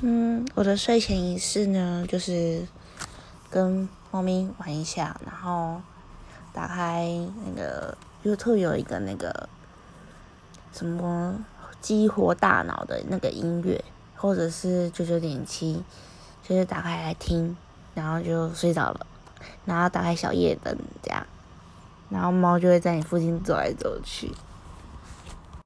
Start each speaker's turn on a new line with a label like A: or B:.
A: 嗯，我的睡前仪式呢，就是跟猫咪玩一下，然后打开那个 YouTube 有一个那个什么激活大脑的那个音乐，或者是九九点七，就是打开来听，然后就睡着了，然后打开小夜灯这样，然后猫就会在你附近走来走去。